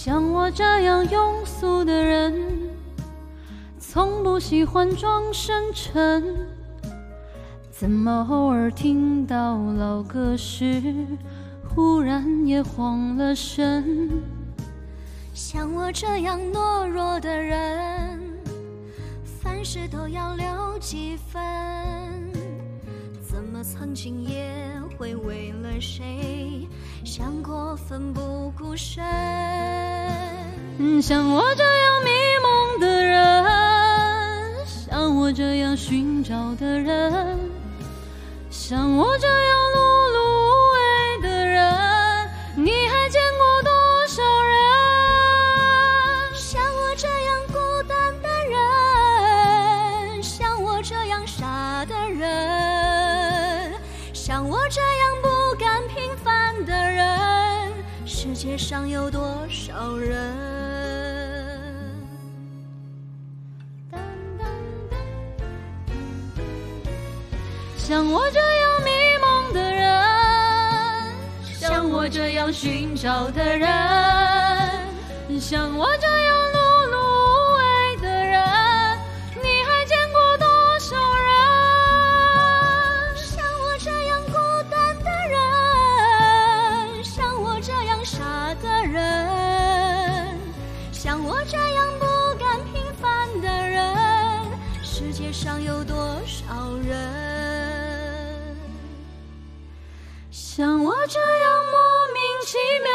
像我这样庸俗的人，从不喜欢装深沉。怎么偶尔听到老歌时，忽然也慌了神？像我这样懦弱的人，凡事都要留几分。怎么曾经也会为了谁想过奋不顾身？像我这样迷茫的人，像我这样寻找的人，像我这样我这样不甘平凡的人，世界上有多少人？像我这样迷茫的人，像我这样寻找的人，像我这样傻的人，像我这样不甘平凡的人，世界上有多少人？像我这样莫名其妙。